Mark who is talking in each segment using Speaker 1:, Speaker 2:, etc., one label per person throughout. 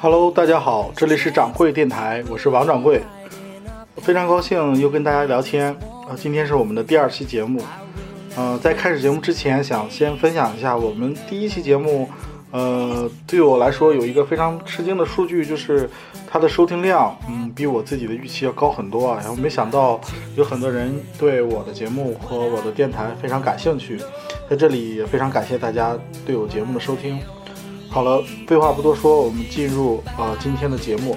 Speaker 1: Hello，大家好，这里是掌柜电台，我是王掌柜，非常高兴又跟大家聊天啊。今天是我们的第二期节目，呃，在开始节目之前，想先分享一下我们第一期节目，呃，对我来说有一个非常吃惊的数据，就是它的收听量，嗯，比我自己的预期要高很多啊。然后没想到有很多人对我的节目和我的电台非常感兴趣，在这里也非常感谢大家对我节目的收听。好了，废话不多说，我们进入呃今天的节目。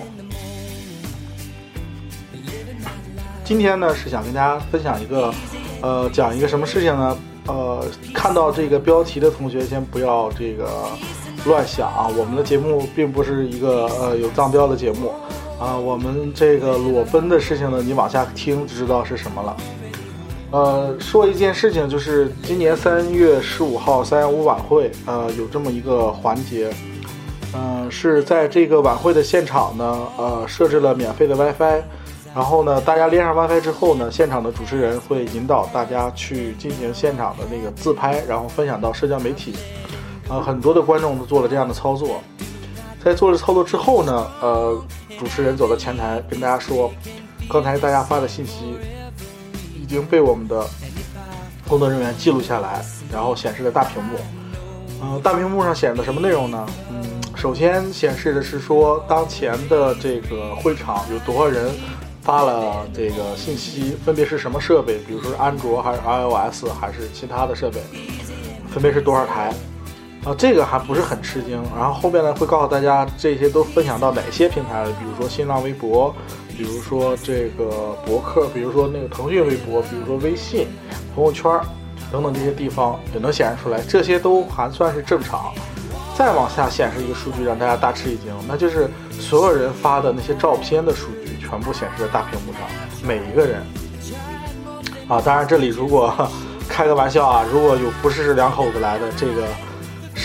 Speaker 1: 今天呢是想跟大家分享一个，呃，讲一个什么事情呢？呃，看到这个标题的同学先不要这个乱想啊，我们的节目并不是一个呃有藏标的节目啊，我们这个裸奔的事情呢，你往下听就知道是什么了。呃，说一件事情，就是今年三月十五号三幺五晚会，呃，有这么一个环节，嗯，是在这个晚会的现场呢，呃，设置了免费的 WiFi，然后呢，大家连上 WiFi 之后呢，现场的主持人会引导大家去进行现场的那个自拍，然后分享到社交媒体，呃，很多的观众都做了这样的操作，在做了操作之后呢，呃，主持人走到前台跟大家说，刚才大家发的信息。已经被我们的工作人员记录下来，然后显示在大屏幕。嗯，大屏幕上显示的什么内容呢？嗯，首先显示的是说当前的这个会场有多少人发了这个信息，分别是什么设备，比如说安卓还是 iOS 还是其他的设备，分别是多少台。啊，这个还不是很吃惊。然后后面呢会告诉大家这些都分享到哪些平台了，比如说新浪微博。比如说这个博客，比如说那个腾讯微博，比如说微信朋友圈等等这些地方也能显示出来，这些都还算是正常。再往下显示一个数据，让大家大吃一惊，那就是所有人发的那些照片的数据全部显示在大屏幕上，每一个人。啊，当然这里如果 开个玩笑啊，如果有不是两口子来的，这个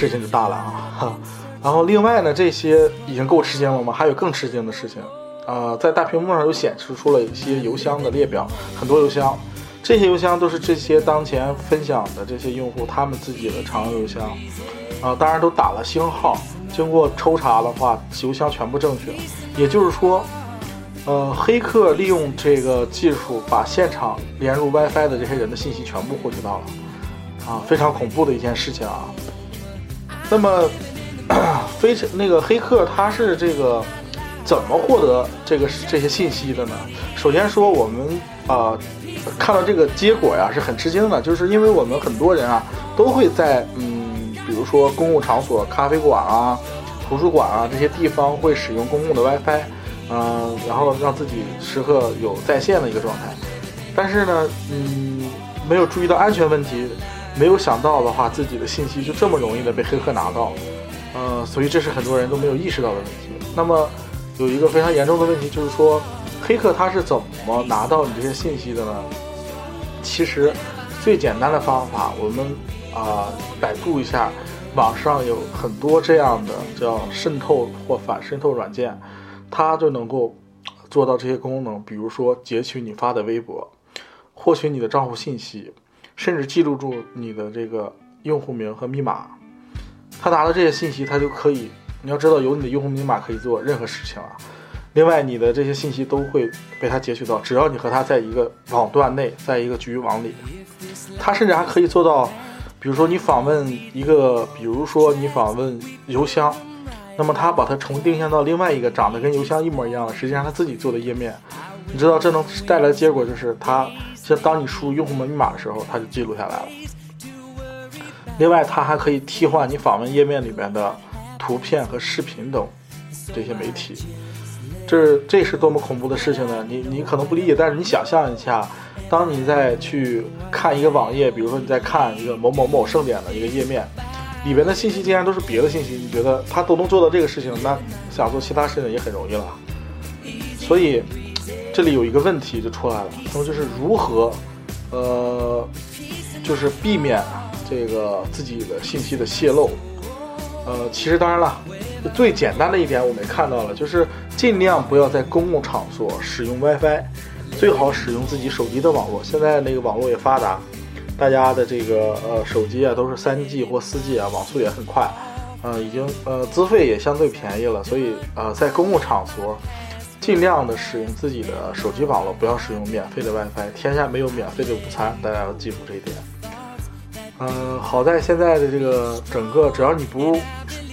Speaker 1: 事情就大了啊。哈然后另外呢，这些已经够吃惊了吗？还有更吃惊的事情。呃，在大屏幕上又显示出了一些邮箱的列表，很多邮箱，这些邮箱都是这些当前分享的这些用户他们自己的常用邮箱，啊，当然都打了星号，经过抽查的话，邮箱全部正确，也就是说，呃，黑客利用这个技术把现场连入 WiFi 的这些人的信息全部获取到了，啊，非常恐怖的一件事情啊。那么，非那个黑客他是这个。怎么获得这个这些信息的呢？首先说，我们啊看到这个结果呀是很吃惊的，就是因为我们很多人啊都会在嗯，比如说公共场所、咖啡馆啊、图书馆啊这些地方会使用公共的 WiFi，嗯，然后让自己时刻有在线的一个状态。但是呢，嗯，没有注意到安全问题，没有想到的话，自己的信息就这么容易的被黑客拿到，呃，所以这是很多人都没有意识到的问题。那么。有一个非常严重的问题，就是说，黑客他是怎么拿到你这些信息的呢？其实，最简单的方法，我们啊百度一下，网上有很多这样的叫渗透或反渗透软件，它就能够做到这些功能。比如说，截取你发的微博，获取你的账户信息，甚至记录住你的这个用户名和密码。他拿到这些信息，他就可以。你要知道，有你的用户密码可以做任何事情啊。另外，你的这些信息都会被他截取到，只要你和他在一个网段内，在一个局域网里，他甚至还可以做到，比如说你访问一个，比如说你访问邮箱，那么他把它重定向到另外一个长得跟邮箱一模一样的，实际上他自己做的页面。你知道这能带来的结果就是，它像当你输入用户密码的时候，它就记录下来了。另外，它还可以替换你访问页面里面的。图片和视频等这些媒体，这这是多么恐怖的事情呢？你你可能不理解，但是你想象一下，当你在去看一个网页，比如说你在看一个某某某盛典的一个页面，里边的信息竟然都是别的信息，你觉得他都能做到这个事情，那想做其他事情也很容易了。所以这里有一个问题就出来了，那么就是如何，呃，就是避免这个自己的信息的泄露。呃，其实当然了，最简单的一点我们也看到了，就是尽量不要在公共场所使用 WiFi，最好使用自己手机的网络。现在那个网络也发达，大家的这个呃手机啊都是三 G 或四 G 啊，网速也很快，呃，已经呃资费也相对便宜了，所以呃在公共场所尽量的使用自己的手机网络，不要使用免费的 WiFi。天下没有免费的午餐，大家要记住这一点。嗯，好在现在的这个整个，只要你不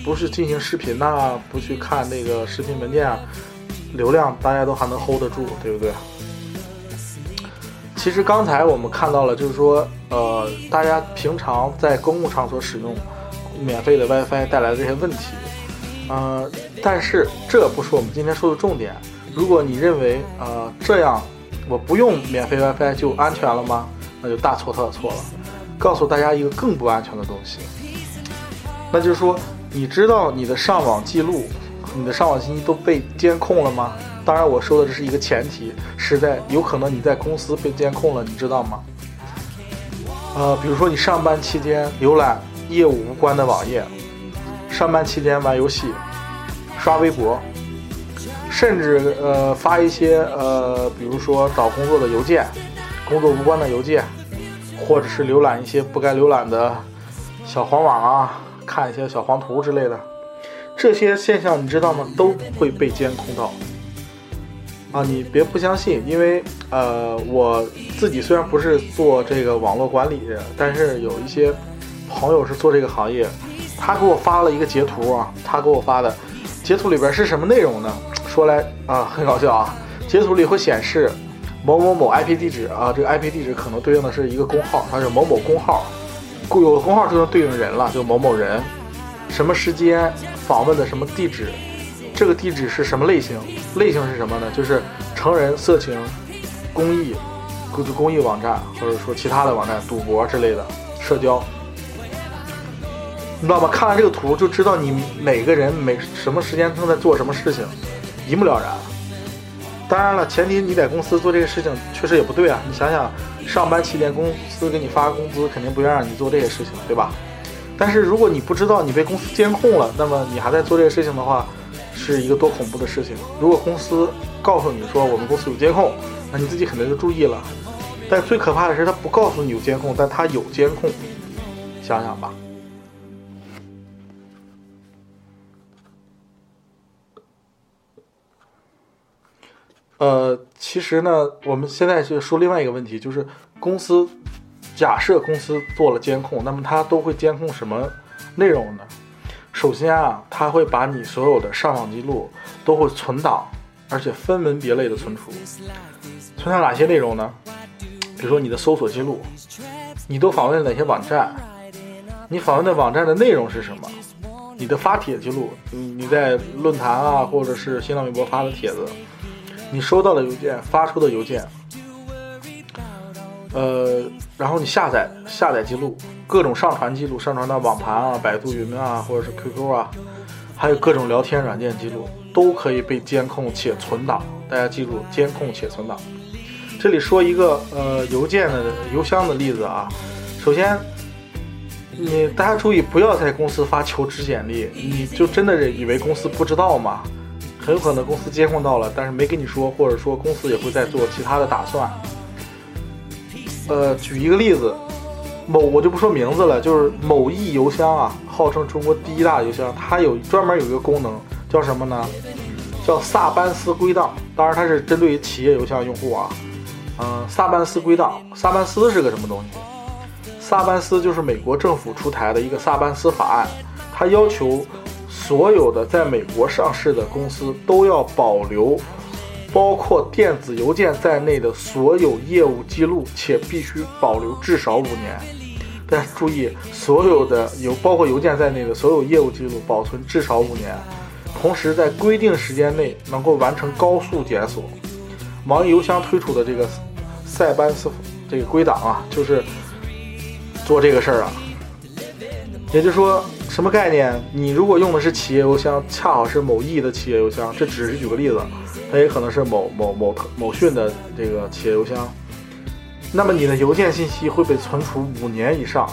Speaker 1: 不是进行视频呐，不去看那个视频文件啊，流量大家都还能 hold 得住，对不对？其实刚才我们看到了，就是说，呃，大家平常在公共场所使用免费的 WiFi 带来的这些问题，呃，但是这不是我们今天说的重点。如果你认为，呃，这样我不用免费 WiFi 就安全了吗？那就大错特错了。告诉大家一个更不安全的东西，那就是说，你知道你的上网记录、你的上网信息都被监控了吗？当然，我说的这是一个前提，是在有可能你在公司被监控了，你知道吗？呃，比如说你上班期间浏览业务无关的网页，上班期间玩游戏、刷微博，甚至呃发一些呃，比如说找工作的邮件、工作无关的邮件，或者是浏览一些不该浏览的小黄网啊，看一些小黄图之类的，这些现象你知道吗？都会被监控到。啊，你别不相信，因为呃，我自己虽然不是做这个网络管理的，但是有一些朋友是做这个行业，他给我发了一个截图啊，他给我发的截图里边是什么内容呢？说来啊，很搞笑啊，截图里会显示某某某 IP 地址啊，这个 IP 地址可能对应的是一个工号，它是某某工号，有个工号就能对应人了，就某某人，什么时间访问的什么地址。这个地址是什么类型？类型是什么呢？就是成人、色情、公益、公公益网站，或者说其他的网站、赌博之类的社交，你知道吗？看完这个图就知道你每个人每什么时间正在做什么事情，一目了然。当然了，前提你在公司做这个事情确实也不对啊。你想想，上班期间公司给你发工资，肯定不愿让你做这些事情，对吧？但是如果你不知道你被公司监控了，那么你还在做这个事情的话，是一个多恐怖的事情！如果公司告诉你说我们公司有监控，那你自己肯定就注意了。但最可怕的是，他不告诉你有监控，但他有监控，想想吧。呃，其实呢，我们现在就说另外一个问题，就是公司假设公司做了监控，那么它都会监控什么内容呢？首先啊，它会把你所有的上网记录都会存档，而且分门别类的存储。存档哪些内容呢？比如说你的搜索记录，你都访问了哪些网站？你访问的网站的内容是什么？你的发帖记录，你你在论坛啊，或者是新浪微博发的帖子，你收到的邮件，发出的邮件。呃，然后你下载下载记录，各种上传记录，上传到网盘啊、百度云啊，或者是 QQ 啊，还有各种聊天软件记录，都可以被监控且存档。大家记住，监控且存档。这里说一个呃邮件的邮箱的例子啊。首先，你大家注意，不要在公司发求职简历，你就真的以为公司不知道吗？很有可能公司监控到了，但是没跟你说，或者说公司也会在做其他的打算。呃，举一个例子，某我就不说名字了，就是某易邮箱啊，号称中国第一大邮箱，它有专门有一个功能，叫什么呢？叫萨班斯归档。当然，它是针对于企业邮箱用户啊。嗯，萨班斯归档，萨班斯是个什么东西？萨班斯就是美国政府出台的一个萨班斯法案，它要求所有的在美国上市的公司都要保留。包括电子邮件在内的所有业务记录，且必须保留至少五年。大家注意，所有的邮包括邮件在内的所有业务记录保存至少五年，同时在规定时间内能够完成高速检索。网易邮箱推出的这个塞班斯这个归档啊，就是做这个事儿啊。也就是说，什么概念？你如果用的是企业邮箱，恰好是某易的企业邮箱，这只是举个例子。它也可能是某某某某讯的这个企业邮箱，那么你的邮件信息会被存储五年以上，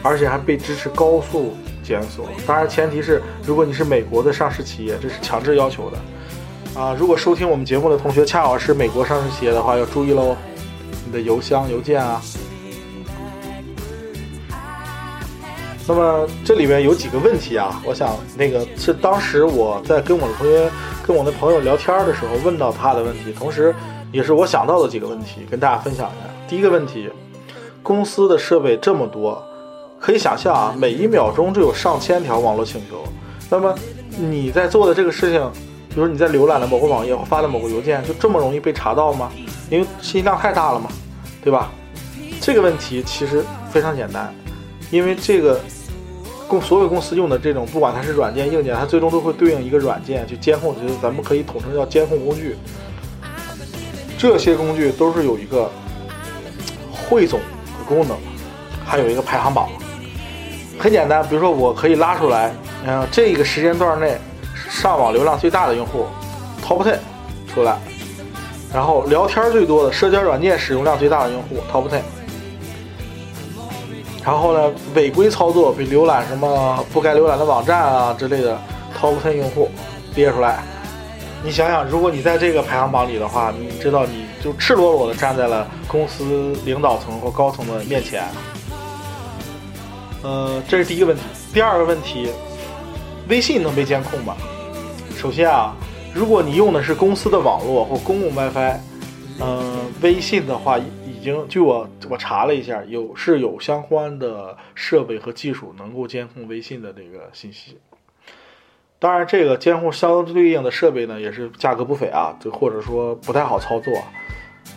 Speaker 1: 而且还被支持高速检索。当然，前提是如果你是美国的上市企业，这是强制要求的。啊，如果收听我们节目的同学恰好是美国上市企业的话，要注意喽，你的邮箱邮件啊。那么这里面有几个问题啊，我想那个是当时我在跟我的同学、跟我的朋友聊天的时候问到他的问题，同时也是我想到的几个问题，跟大家分享一下。第一个问题，公司的设备这么多，可以想象啊，每一秒钟就有上千条网络请求。那么你在做的这个事情，比如你在浏览了某个网页或发的某个邮件，就这么容易被查到吗？因为信息量太大了嘛，对吧？这个问题其实非常简单，因为这个公所有公司用的这种，不管它是软件硬件，它最终都会对应一个软件去监控，就是咱们可以统称叫监控工具。这些工具都是有一个汇总的功能，还有一个排行榜。很简单，比如说我可以拉出来，嗯，这个时间段内上网流量最大的用户，Top Ten 出来，然后聊天最多的社交软件使用量最大的用户，Top Ten。然后呢，违规操作，比浏览什么不该浏览的网站啊之类的，Top Ten 用户列出来。你想想，如果你在这个排行榜里的话，你知道你就赤裸裸的站在了公司领导层或高层的面前。呃，这是第一个问题。第二个问题，微信能被监控吗？首先啊，如果你用的是公司的网络或公共 WiFi，嗯，微信的话经据我我查了一下，有是有相关的设备和技术能够监控微信的这个信息。当然，这个监控相对应的设备呢，也是价格不菲啊，就或者说不太好操作。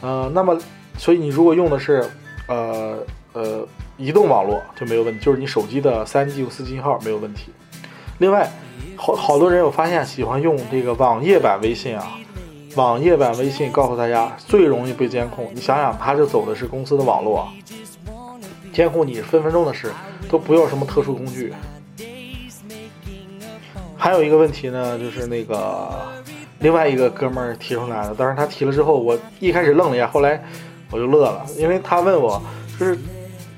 Speaker 1: 呃，那么，所以你如果用的是，呃呃，移动网络就没有问题，就是你手机的三 G 或四 G 信号没有问题。另外，好好多人我发现喜欢用这个网页版微信啊，网页版微信告诉大家最容易被监控。你想想，它就走的是公司的网络，监控你分分钟的事，都不要什么特殊工具。还有一个问题呢，就是那个另外一个哥们儿提出来的，但是他提了之后，我一开始愣了一下，后来我就乐了，因为他问我，就是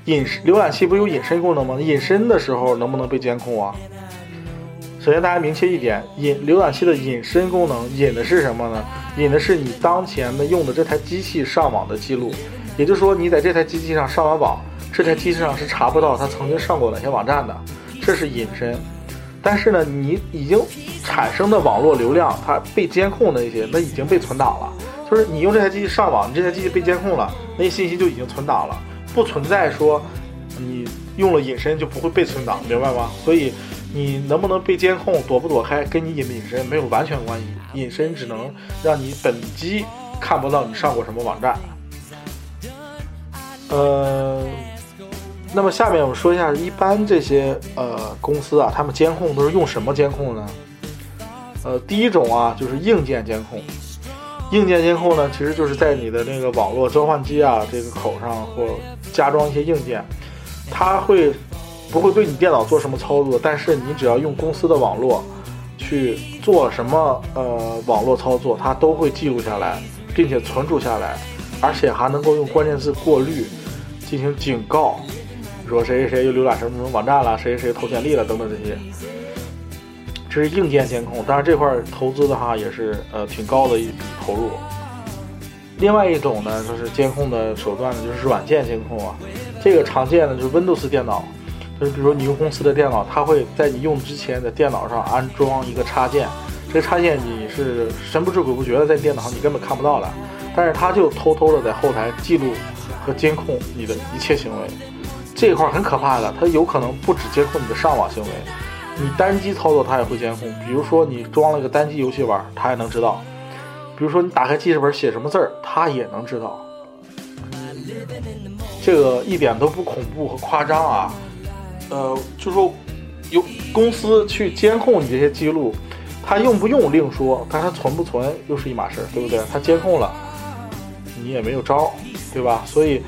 Speaker 1: 隐浏览器不是有隐身功能吗？隐身的时候能不能被监控啊？首先大家明确一点，隐浏览器的隐身功能隐的是什么呢？隐的是你当前的用的这台机器上网的记录，也就是说你在这台机器上上完网，这台机器上是查不到他曾经上过哪些网站的，这是隐身。但是呢，你已经产生的网络流量，它被监控的那些，那已经被存档了。就是你用这台机器上网，你这台机器被监控了，那些信息就已经存档了，不存在说你用了隐身就不会被存档，明白吗？所以你能不能被监控，躲不躲开，跟你隐不隐身没有完全关系。隐身只能让你本机看不到你上过什么网站。呃。那么下面我们说一下，一般这些呃公司啊，他们监控都是用什么监控呢？呃，第一种啊，就是硬件监控。硬件监控呢，其实就是在你的那个网络交换机啊这个口上或加装一些硬件，它会不会对你电脑做什么操作？但是你只要用公司的网络去做什么呃网络操作，它都会记录下来，并且存储下来，而且还能够用关键字过滤进行警告。说谁谁谁又浏览什么什么网站了，谁谁谁投简历了等等这些，这是硬件监控。当然这块投资的话也是呃挺高的一笔投入。另外一种呢，就是监控的手段呢，就是软件监控啊。这个常见的就是 Windows 电脑，就比如说你用公司的电脑，它会在你用之前在电脑上安装一个插件，这个插件你是神不知鬼不觉的在电脑上你根本看不到的，但是它就偷偷的在后台记录和监控你的一切行为。这块很可怕的，它有可能不止监控你的上网行为，你单机操作它也会监控。比如说你装了个单机游戏玩，它也能知道；比如说你打开记事本写什么字儿，它也能知道。这个一点都不恐怖和夸张啊！呃，就说有公司去监控你这些记录，他用不用另说，但他存不存又是一码事，对不对？他监控了，你也没有招，对吧？所以。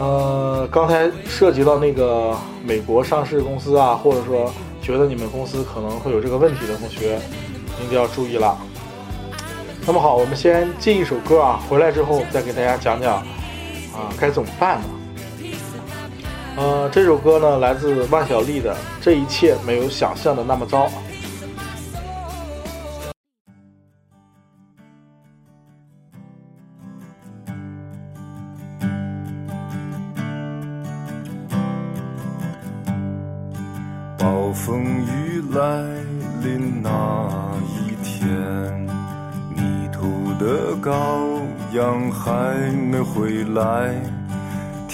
Speaker 1: 呃，刚才涉及到那个美国上市公司啊，或者说觉得你们公司可能会有这个问题的同学，您就要注意了。那么好，我们先进一首歌啊，回来之后再给大家讲讲啊该怎么办呢？呃，这首歌呢来自万晓利的《这一切没有想象的那么糟》。
Speaker 2: 暴风雨来临那一天，迷途的羔羊还没回来，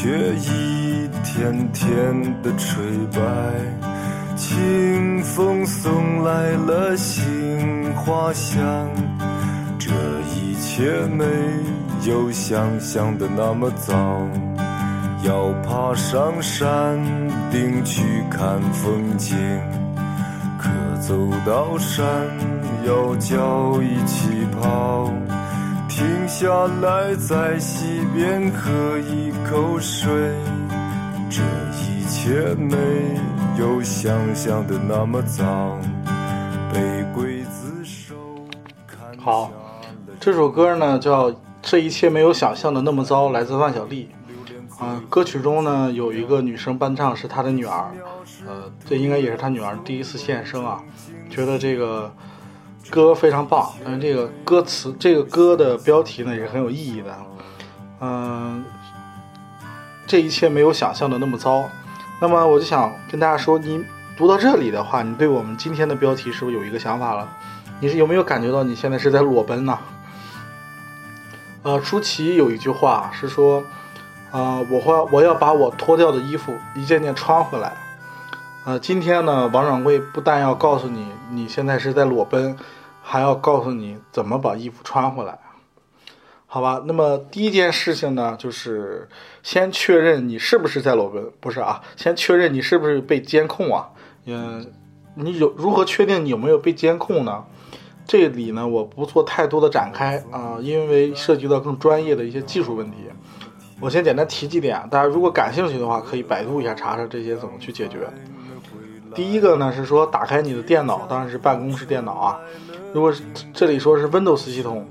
Speaker 2: 却一天天的垂败。清风送来了杏花香，这一切没有想象的那么糟。要爬上山顶去看风景，可走到山腰脚一起跑，停下来在溪边喝一口水，这一切没有想象的那么糟。被刽子手砍
Speaker 1: 好，这首歌呢叫《这一切没有想象的那么糟》，来自万晓利。啊、歌曲中呢有一个女生伴唱是她的女儿，呃，这应该也是她女儿第一次现身啊。觉得这个歌非常棒，但是这个歌词，这个歌的标题呢也是很有意义的。嗯、这一切没有想象的那么糟。那么我就想跟大家说，你读到这里的话，你对我们今天的标题是不是有一个想法了？你是有没有感觉到你现在是在裸奔呢？呃，舒淇有一句话是说，呃，我会我要把我脱掉的衣服一件件穿回来。呃，今天呢，王掌柜不但要告诉你你现在是在裸奔，还要告诉你怎么把衣服穿回来。好吧，那么第一件事情呢，就是先确认你是不是在裸奔，不是啊，先确认你是不是被监控啊。嗯，你有如何确定你有没有被监控呢？这里呢，我不做太多的展开啊、因为涉及到更专业的一些技术问题。我先简单提几点，大家如果感兴趣的话，可以百度一下查查这些怎么去解决。第一个呢是说，打开你的电脑，当然是办公室电脑啊。如果是这里说是 Windows 系统，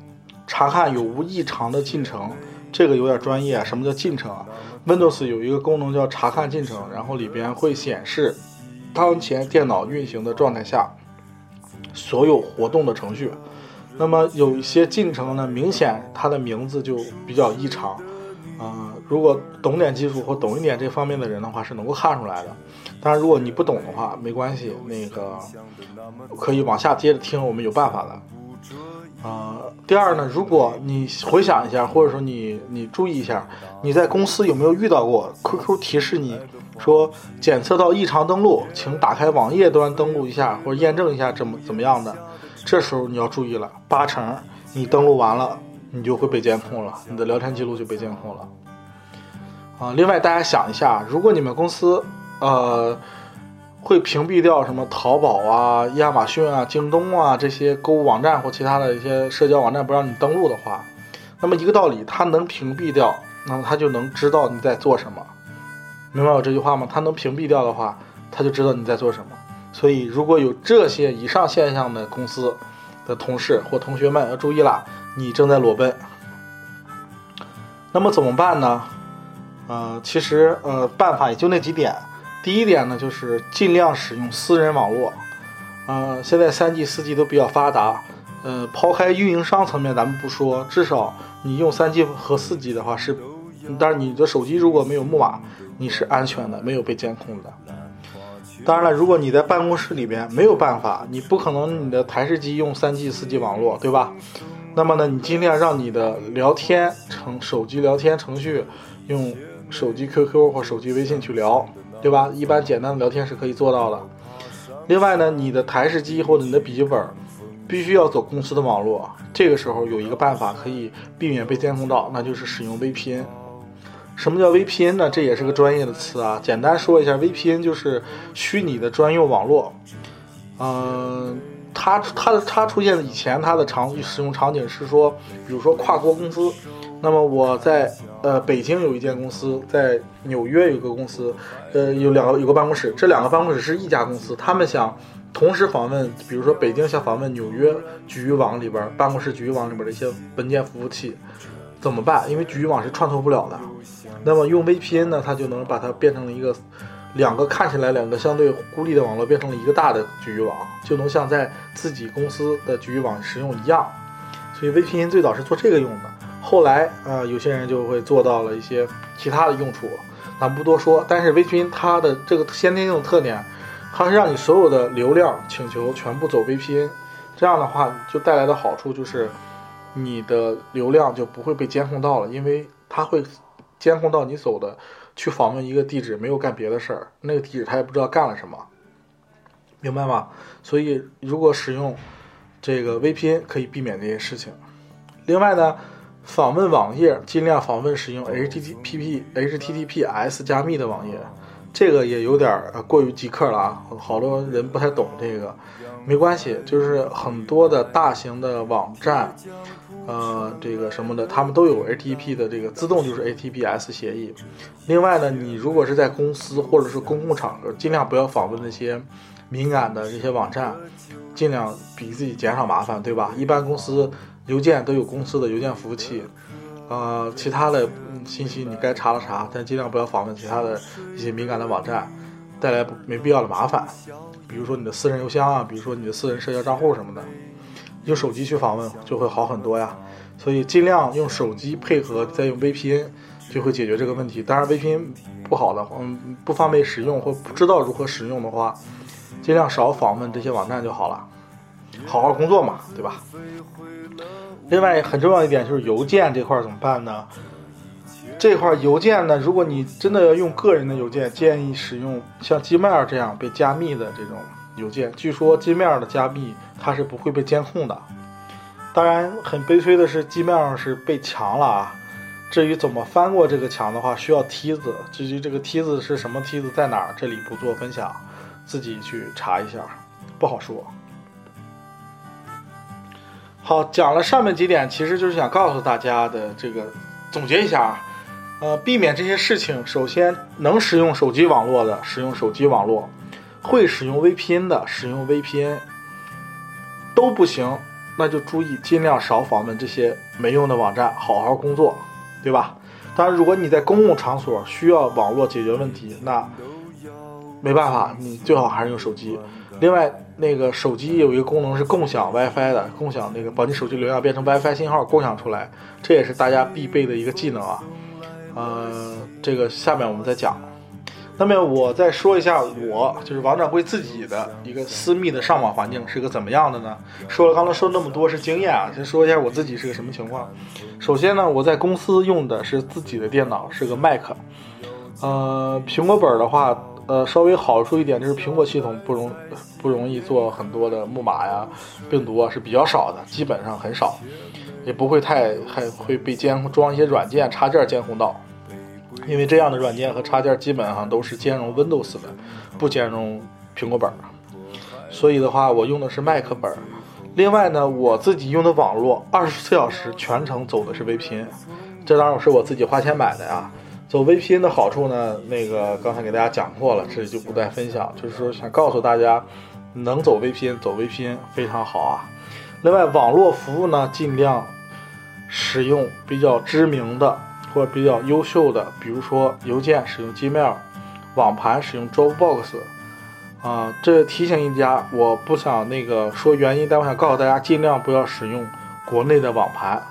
Speaker 1: 查看有无异常的进程，这个有点专业。什么叫进程啊？Windows 有一个功能叫查看进程，然后里边会显示当前电脑运行的状态下所有活动的程序。那么有一些进程呢，明显它的名字就比较异常，啊、如果懂点技术或懂一点这方面的人的话，是能够看出来的。当然，如果你不懂的话，没关系，那个可以往下接着听，我们有办法的。呃，第二呢，如果你回想一下，或者说你你注意一下，你在公司有没有遇到过 QQ 提示你说检测到异常登录，请打开网页端登录一下或者验证一下怎么怎么样的？这时候你要注意了，八成你登录完了，你就会被监控了，你的聊天记录就被监控了。啊，另外大家想一下，如果你们公司呃会屏蔽掉什么淘宝啊、亚马逊啊、京东啊这些购物网站或其他的一些社交网站不让你登录的话，那么一个道理，它能屏蔽掉，那么它就能知道你在做什么，明白我这句话吗？它能屏蔽掉的话，它就知道你在做什么。所以如果有这些以上现象的公司的同事或同学们要注意了，你正在裸奔。那么怎么办呢？呃，其实呃办法也就那几点。第一点呢，就是尽量使用私人网络。呃，现在三 G、四 G 都比较发达。呃，抛开运营商层面咱们不说，至少你用三 G 和四 G 的话是，但是你的手机如果没有木马，你是安全的，没有被监控的。当然了，如果你在办公室里边没有办法，你不可能你的台式机用三 G、四 G 网络，对吧？那么呢，你尽量让你的聊天程手机聊天程序用手机 QQ 或手机微信去聊，对吧？一般简单的聊天是可以做到的。另外呢，你的台式机或者你的笔记本必须要走公司的网络，这个时候有一个办法可以避免被监控到，那就是使用 VPN。什么叫 VPN 呢？这也是个专业的词啊。简单说一下，VPN 就是虚拟的专用网络。嗯，它它的它出现的以前它的场使用场景是说，比如说跨国公司。那么我在呃北京有一间公司，在纽约有个公司，呃有两个有个办公室，这两个办公室是一家公司，他们想同时访问，比如说北京想访问纽约局域网里边办公室局域网里边的一些文件服务器，怎么办？因为局域网是串通不了的。那么用 VPN 呢，它就能把它变成了一个两个看起来两个相对孤立的网络，变成了一个大的局域网，就能像在自己公司的局域网使用一样。所以 VPN 最早是做这个用的，后来啊，有些人就会做到了一些其他的用处，咱不多说。但是 VPN 它的这个先天性的特点，它是让你所有的流量请求全部走 VPN，这样的话就带来的好处就是你的流量就不会被监控到了，因为它会。监控到你走的，去访问一个地址，没有干别的事儿，那个地址他也不知道干了什么，明白吗？所以如果使用这个 VPN 可以避免这些事情。另外呢，访问网页尽量访问使用 HTTP HTTPS 加密的网页，这个也有点过于极客了啊，好多人不太懂这个，没关系，就是很多的大型的网站。呃，这个什么的，他们都有 HTTP 的这个自动就是 HTTPS 协议。另外呢，你如果是在公司或者是公共场合，尽量不要访问那些敏感的这些网站，尽量比自己减少麻烦，对吧？一般公司邮件都有公司的邮件服务器，呃，其他的信息你该查了查，但尽量不要访问其他的一些敏感的网站，带来没必要的麻烦。比如说你的私人邮箱啊，比如说你的私人社交账户什么的。用手机去访问就会好很多呀，所以尽量用手机配合再用 VPN，就会解决这个问题。当然 VPN 不好的，嗯，不方便使用或不知道如何使用的话，尽量少访问这些网站就好了，好好工作嘛，对吧？另外很重要一点就是邮件这块怎么办呢？这块邮件呢，如果你真的要用个人的邮件，建议使用像 Gmail 这样被加密的这种。邮件，据说 Gmail 的加密它是不会被监控的。当然，很悲催的是 Gmail 是被墙了啊。至于怎么翻过这个墙的话，需要梯子。至于这个梯子是什么梯子，在哪儿，这里不做分享，自己去查一下，不好说。好，讲了上面几点，其实就是想告诉大家的这个总结一下，呃，避免这些事情，首先能使用手机网络的，使用手机网络。会使用 VPN 的，使用 VPN 都不行，那就注意尽量少访问这些没用的网站，好好工作，对吧？当然，如果你在公共场所需要网络解决问题，那没办法，你最好还是用手机。另外，那个手机有一个功能是共享 WiFi 的，共享那个把你手机流量变成 WiFi 信号共享出来，这也是大家必备的一个技能啊。呃，这个下面我们再讲。那么我再说一下，我就是王掌柜自己的一个私密的上网环境是个怎么样的呢？说了刚才说那么多是经验啊，先说一下我自己是个什么情况。首先呢，我在公司用的是自己的电脑，是个 Mac。呃，苹果本的话，呃，稍微好处一点就是苹果系统不容不容易做很多的木马呀、病毒啊是比较少的，基本上很少，也不会太还会被监控装一些软件插件监控到。因为这样的软件和插件基本上都是兼容 Windows 的，不兼容苹果本儿，所以的话，我用的是 Mac 本儿。另外呢，我自己用的网络二十四小时全程走的是 VPN，这当然是我自己花钱买的呀。走 VPN 的好处呢，那个刚才给大家讲过了，这里就不再分享。就是说想告诉大家，能走 VPN 走 VPN 非常好啊。另外，网络服务呢，尽量使用比较知名的或者比较优秀的，比如说邮件使用 Gmail，网盘使用 Dropbox。啊，这提醒一家，我不想那个说原因，但我想告诉大家，尽量不要使用国内的网盘，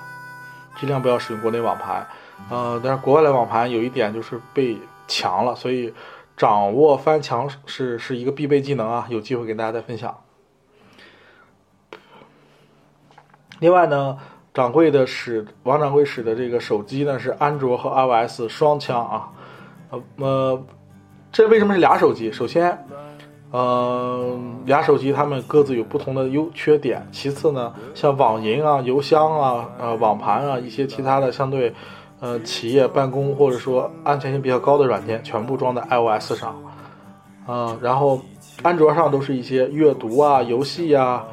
Speaker 1: 尽量不要使用国内网盘。呃，但是国外的网盘有一点就是被强了，所以掌握翻墙是是一个必备技能啊。有机会给大家再分享。另外呢，掌柜的使王掌柜使的这个手机呢是安卓和 iOS 双枪啊。呃呃，这为什么是俩手机？首先。嗯，俩手机它们各自有不同的优缺点。其次呢，像网银啊、邮箱啊、呃网盘啊一些其他的相对，呃企业办公或者说安全性比较高的软件，全部装在 iOS 上。嗯，然后安卓上都是一些阅读啊、游戏啊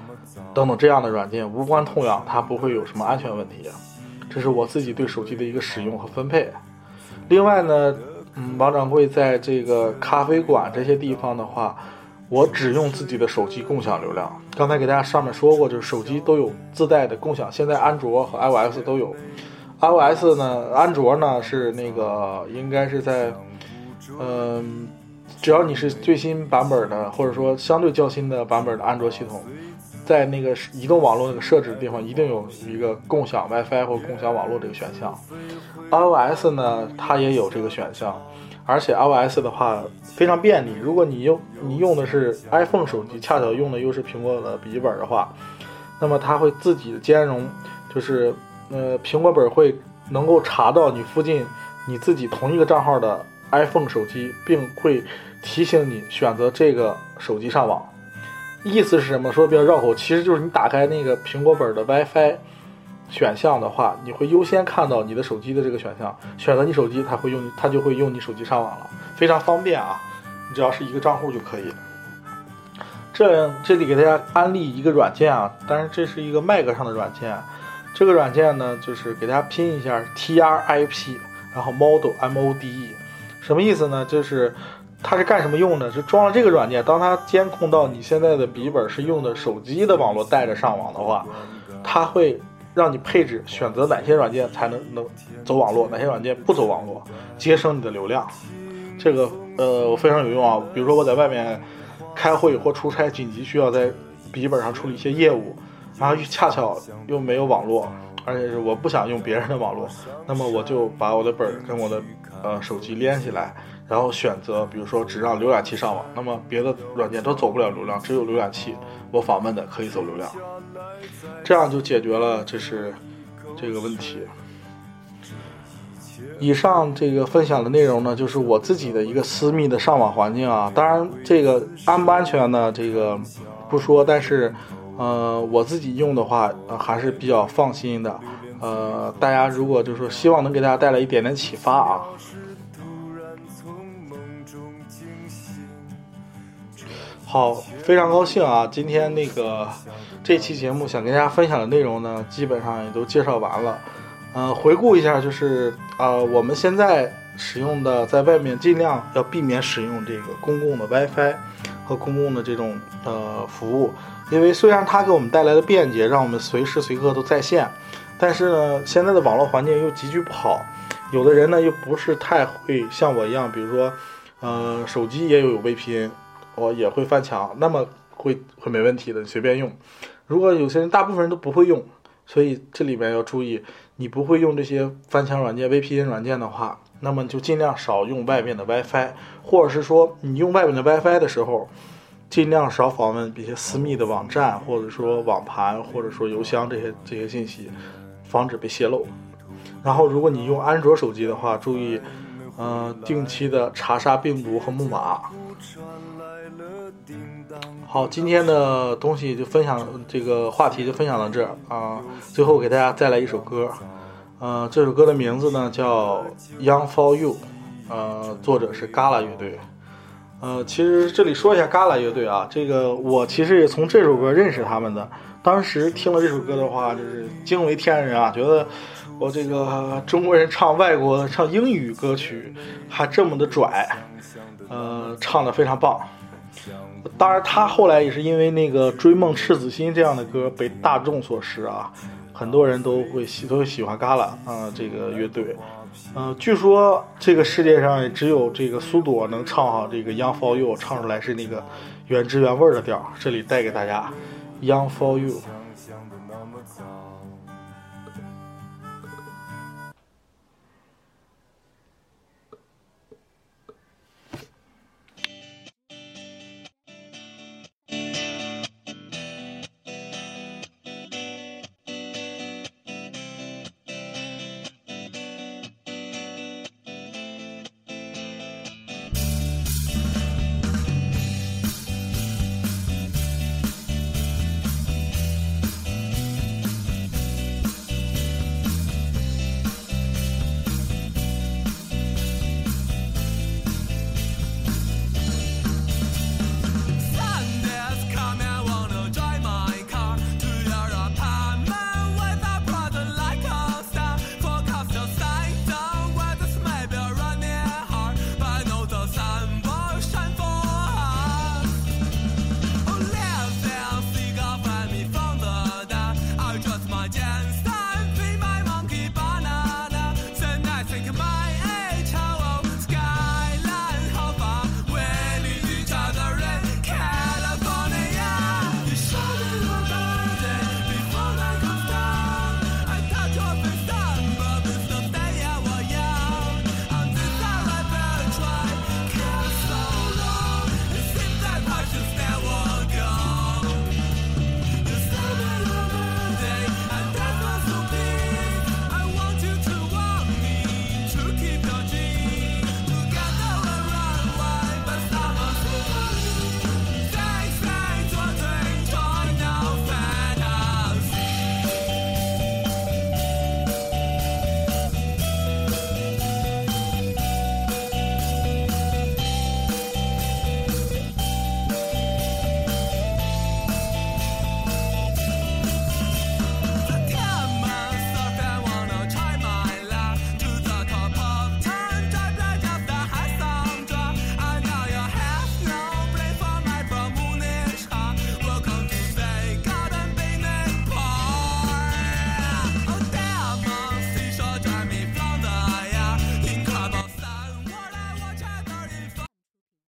Speaker 1: 等等这样的软件，无关痛痒，它不会有什么安全问题。这是我自己对手机的一个使用和分配。另外呢，嗯，王掌柜在这个咖啡馆这些地方的话。我只用自己的手机共享流量。刚才给大家上面说过，就是手机都有自带的共享。现在安卓和 iOS 都有。iOS 呢，安卓呢是那个应该是在，嗯，只要你是最新版本的，或者说相对较新的版本的安卓系统，在那个移动网络那个设置的地方，一定有一个共享 WiFi 或共享网络这个选项。iOS 呢，它也有这个选项。而且 iOS 的话非常便利，如果你用你用的是 iPhone 手机，恰巧用的又是苹果的笔记本的话，那么它会自己兼容，就是呃苹果本会能够查到你附近你自己同一个账号的 iPhone 手机，并会提醒你选择这个手机上网。意思是什么？说的比较绕口，其实就是你打开那个苹果本的 WiFi。选项的话，你会优先看到你的手机的这个选项，选择你手机，它会用，它就会用你手机上网了，非常方便啊！你只要是一个账户就可以。这这里给大家安利一个软件啊，当然这是一个 Mac 上的软件，这个软件呢就是给大家拼一下 T R I P，然后 Model M O D E，什么意思呢？就是它是干什么用的？是装了这个软件，当它监控到你现在的笔记本是用的手机的网络带着上网的话，它会。让你配置选择哪些软件才能能走网络，哪些软件不走网络，节省你的流量。这个呃，我非常有用啊。比如说我在外面开会或出差，紧急需要在笔记本上处理一些业务，然后又恰巧又没有网络，而且是我不想用别人的网络，那么我就把我的本跟我的呃手机连起来，然后选择比如说只让浏览器上网，那么别的软件都走不了流量，只有浏览器我访问的可以走流量。这样就解决了，这是这个问题。以上这个分享的内容呢，就是我自己的一个私密的上网环境啊。当然，这个安不安全呢，这个不说，但是，呃，我自己用的话，呃还是比较放心的。呃，大家如果就是说希望能给大家带来一点点启发啊。好，非常高兴啊！今天那个这期节目想跟大家分享的内容呢，基本上也都介绍完了。呃，回顾一下，就是呃，我们现在使用的，在外面尽量要避免使用这个公共的 WiFi 和公共的这种呃服务，因为虽然它给我们带来的便捷，让我们随时随刻都在线，但是呢，现在的网络环境又极具不好。有的人呢，又不是太会像我一样，比如说，呃，手机也有 VPN。我也会翻墙，那么会会没问题的，你随便用。如果有些人大部分人都不会用，所以这里面要注意，你不会用这些翻墙软件、VPN 软件的话，那么就尽量少用外面的 WiFi，或者是说你用外面的 WiFi 的时候，尽量少访问一些私密的网站，或者说网盘，或者说邮箱这些这些信息，防止被泄露。然后如果你用安卓手机的话，注意，呃，定期的查杀病毒和木马。好，今天的东西就分享这个话题就分享到这儿啊。最后给大家再来一首歌，呃，这首歌的名字呢叫《Young for You》，呃，作者是 Gala 乐队。呃，其实这里说一下 Gala 乐队啊，这个我其实也从这首歌认识他们的。当时听了这首歌的话，就是惊为天人啊，觉得我这个中国人唱外国唱英语歌曲还这么的拽，呃，唱的非常棒。当然，他后来也是因为那个《追梦赤子心》这样的歌被大众所识啊，很多人都会喜都会喜欢嘎啦啊这个乐队。嗯，据说这个世界上也只有这个苏朵能唱好这个《Young for You》，唱出来是那个原汁原味的调。这里带给大家《Young for You》。